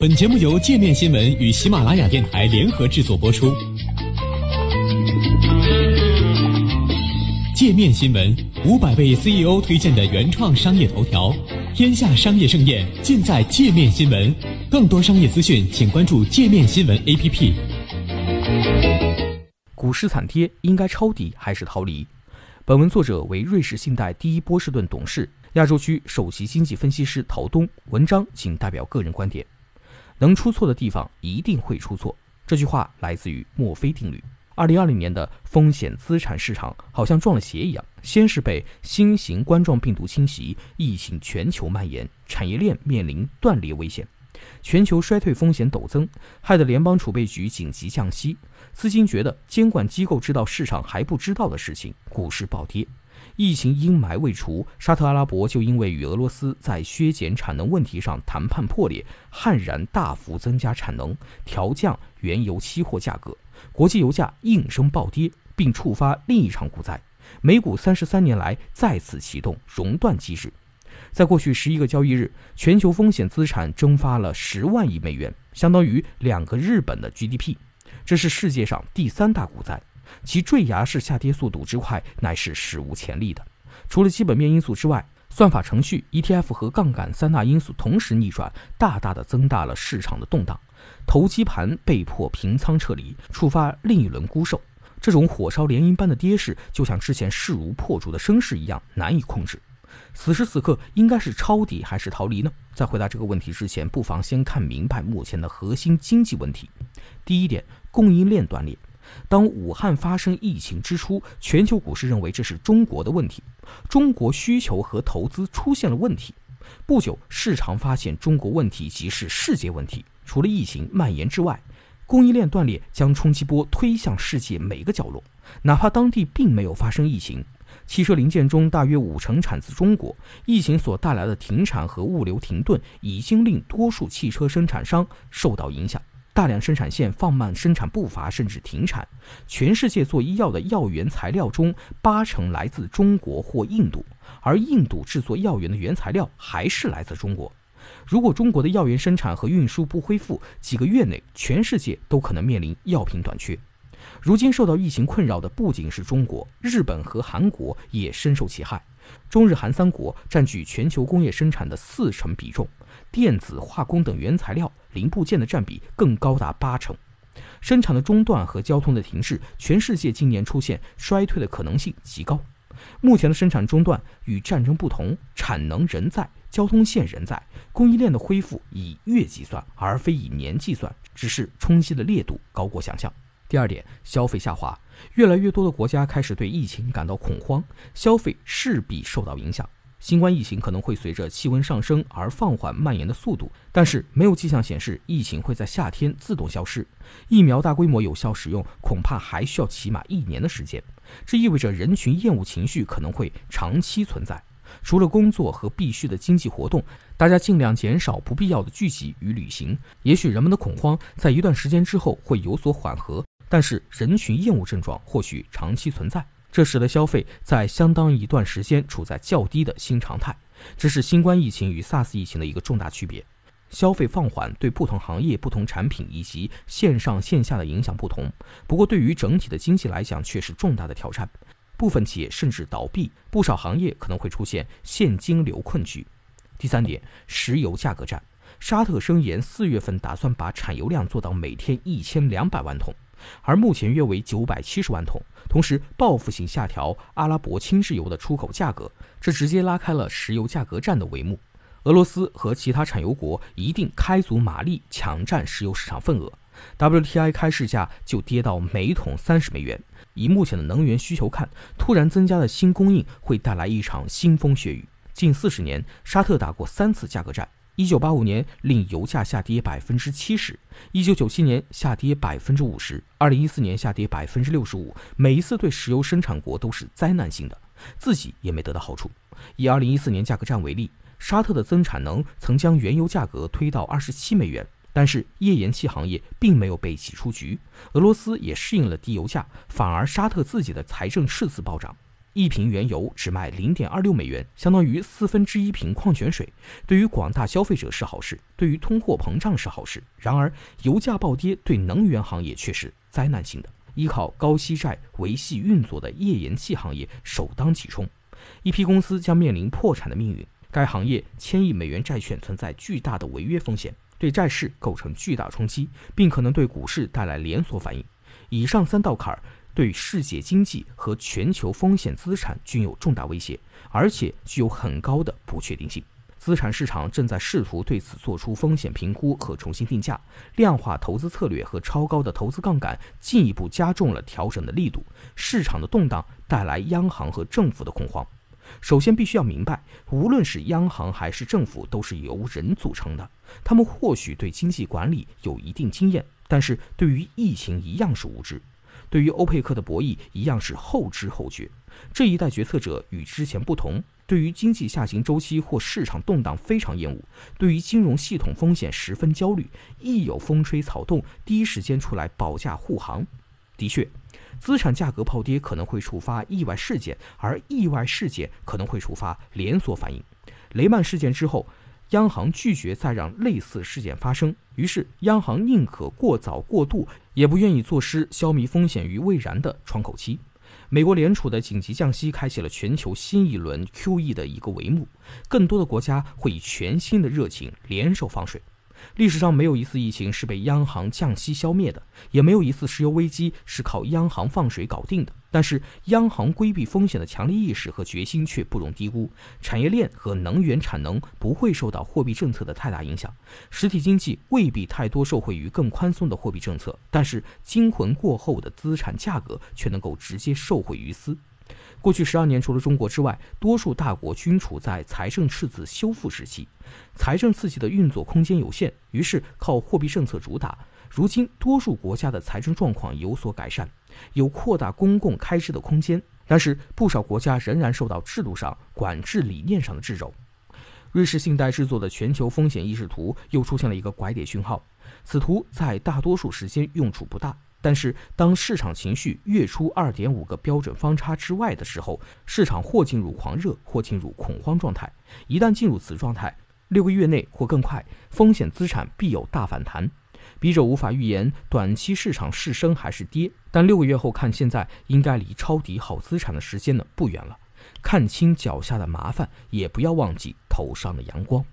本节目由界面新闻与喜马拉雅电台联合制作播出。界面新闻五百位 CEO 推荐的原创商业头条，天下商业盛宴尽在界面新闻。更多商业资讯，请关注界面新闻 APP。股市惨跌，应该抄底还是逃离？本文作者为瑞士信贷第一波士顿董事、亚洲区首席经济分析师陶东。文章仅代表个人观点。能出错的地方一定会出错，这句话来自于墨菲定律。二零二零年的风险资产市场好像撞了邪一样，先是被新型冠状病毒侵袭，疫情全球蔓延，产业链面临断裂危险，全球衰退风险陡增，害得联邦储备局紧急降息，资金觉得监管机构知道市场还不知道的事情，股市暴跌。疫情阴霾未除，沙特阿拉伯就因为与俄罗斯在削减产能问题上谈判破裂，悍然大幅增加产能，调降原油期货价格，国际油价应声暴跌，并触发另一场股灾。美股三十三年来再次启动熔断机制，在过去十一个交易日，全球风险资产蒸发了十万亿美元，相当于两个日本的 GDP，这是世界上第三大股灾。其坠崖式下跌速度之快，乃是史无前例的。除了基本面因素之外，算法程序、ETF 和杠杆三大因素同时逆转，大大的增大了市场的动荡。投机盘被迫平仓撤离，触发另一轮沽售。这种火烧连营般的跌势，就像之前势如破竹的升势一样难以控制。此时此刻，应该是抄底还是逃离呢？在回答这个问题之前，不妨先看明白目前的核心经济问题。第一点，供应链断裂。当武汉发生疫情之初，全球股市认为这是中国的问题，中国需求和投资出现了问题。不久，市场发现中国问题即是世界问题。除了疫情蔓延之外，供应链断裂将冲击波推向世界每个角落，哪怕当地并没有发生疫情。汽车零件中大约五成产自中国，疫情所带来的停产和物流停顿已经令多数汽车生产商受到影响。大量生产线放慢生产步伐，甚至停产。全世界做医药的药原材料中，八成来自中国或印度，而印度制作药源的原材料还是来自中国。如果中国的药源生产和运输不恢复，几个月内全世界都可能面临药品短缺。如今受到疫情困扰的不仅是中国，日本和韩国也深受其害。中日韩三国占据全球工业生产的四成比重。电子、化工等原材料零部件的占比更高达八成，生产的中断和交通的停滞，全世界今年出现衰退的可能性极高。目前的生产中断与战争不同，产能仍在，交通线仍在，供应链的恢复以月计算而非以年计算，只是冲击的烈度高过想象。第二点，消费下滑，越来越多的国家开始对疫情感到恐慌，消费势必受到影响。新冠疫情可能会随着气温上升而放缓蔓延的速度，但是没有迹象显示疫情会在夏天自动消失。疫苗大规模有效使用恐怕还需要起码一年的时间，这意味着人群厌恶情绪可能会长期存在。除了工作和必须的经济活动，大家尽量减少不必要的聚集与旅行。也许人们的恐慌在一段时间之后会有所缓和，但是人群厌恶症状或许长期存在。这使得消费在相当一段时间处在较低的新常态，这是新冠疫情与 SARS 疫情的一个重大区别。消费放缓对不同行业、不同产品以及线上线下的影响不同，不过对于整体的经济来讲却是重大的挑战。部分企业甚至倒闭，不少行业可能会出现现金流困局。第三点，石油价格战，沙特声言四月份打算把产油量做到每天一千两百万桶。而目前约为九百七十万桶，同时报复性下调阿拉伯轻质油的出口价格，这直接拉开了石油价格战的帷幕。俄罗斯和其他产油国一定开足马力抢占石油市场份额，WTI 开市价就跌到每桶三十美元。以目前的能源需求看，突然增加的新供应会带来一场腥风血雨。近四十年，沙特打过三次价格战。一九八五年令油价下跌百分之七十，一九九七年下跌百分之五十，二零一四年下跌百分之六十五。每一次对石油生产国都是灾难性的，自己也没得到好处。以二零一四年价格战为例，沙特的增产能曾将原油价格推到二十七美元，但是页岩气行业并没有被挤出局。俄罗斯也适应了低油价，反而沙特自己的财政赤字暴涨。一瓶原油只卖零点二六美元，相当于四分之一瓶矿泉水。对于广大消费者是好事，对于通货膨胀是好事。然而，油价暴跌对能源行业却是灾难性的。依靠高息债维系运作的页岩气行业首当其冲，一批公司将面临破产的命运。该行业千亿美元债券存在巨大的违约风险，对债市构成巨大冲击，并可能对股市带来连锁反应。以上三道坎儿。对世界经济和全球风险资产均有重大威胁，而且具有很高的不确定性。资产市场正在试图对此做出风险评估和重新定价，量化投资策略和超高的投资杠杆进一步加重了调整的力度。市场的动荡带来央行和政府的恐慌。首先，必须要明白，无论是央行还是政府，都是由人组成的。他们或许对经济管理有一定经验，但是对于疫情一样是无知。对于欧佩克的博弈一样是后知后觉，这一代决策者与之前不同，对于经济下行周期或市场动荡非常厌恶，对于金融系统风险十分焦虑，一有风吹草动，第一时间出来保驾护航。的确，资产价格暴跌可能会触发意外事件，而意外事件可能会触发连锁反应。雷曼事件之后。央行拒绝再让类似事件发生，于是央行宁可过早过度，也不愿意坐失消弭风险于未然的窗口期。美国联储的紧急降息开启了全球新一轮 QE 的一个帷幕，更多的国家会以全新的热情联手放水。历史上没有一次疫情是被央行降息消灭的，也没有一次石油危机是靠央行放水搞定的。但是，央行规避风险的强烈意识和决心却不容低估。产业链和能源产能不会受到货币政策的太大影响，实体经济未必太多受惠于更宽松的货币政策，但是惊魂过后的资产价格却能够直接受惠于斯。过去十二年，除了中国之外，多数大国均处在财政赤字修复时期，财政刺激的运作空间有限，于是靠货币政策主打。如今，多数国家的财政状况有所改善，有扩大公共开支的空间，但是不少国家仍然受到制度上、管制理念上的掣肘。瑞士信贷制作的全球风险意识图又出现了一个拐点讯号，此图在大多数时间用处不大。但是，当市场情绪跃出二点五个标准方差之外的时候，市场或进入狂热，或进入恐慌状态。一旦进入此状态，六个月内或更快，风险资产必有大反弹。笔者无法预言短期市场是升还是跌，但六个月后看，现在应该离抄底好资产的时间呢不远了。看清脚下的麻烦，也不要忘记头上的阳光。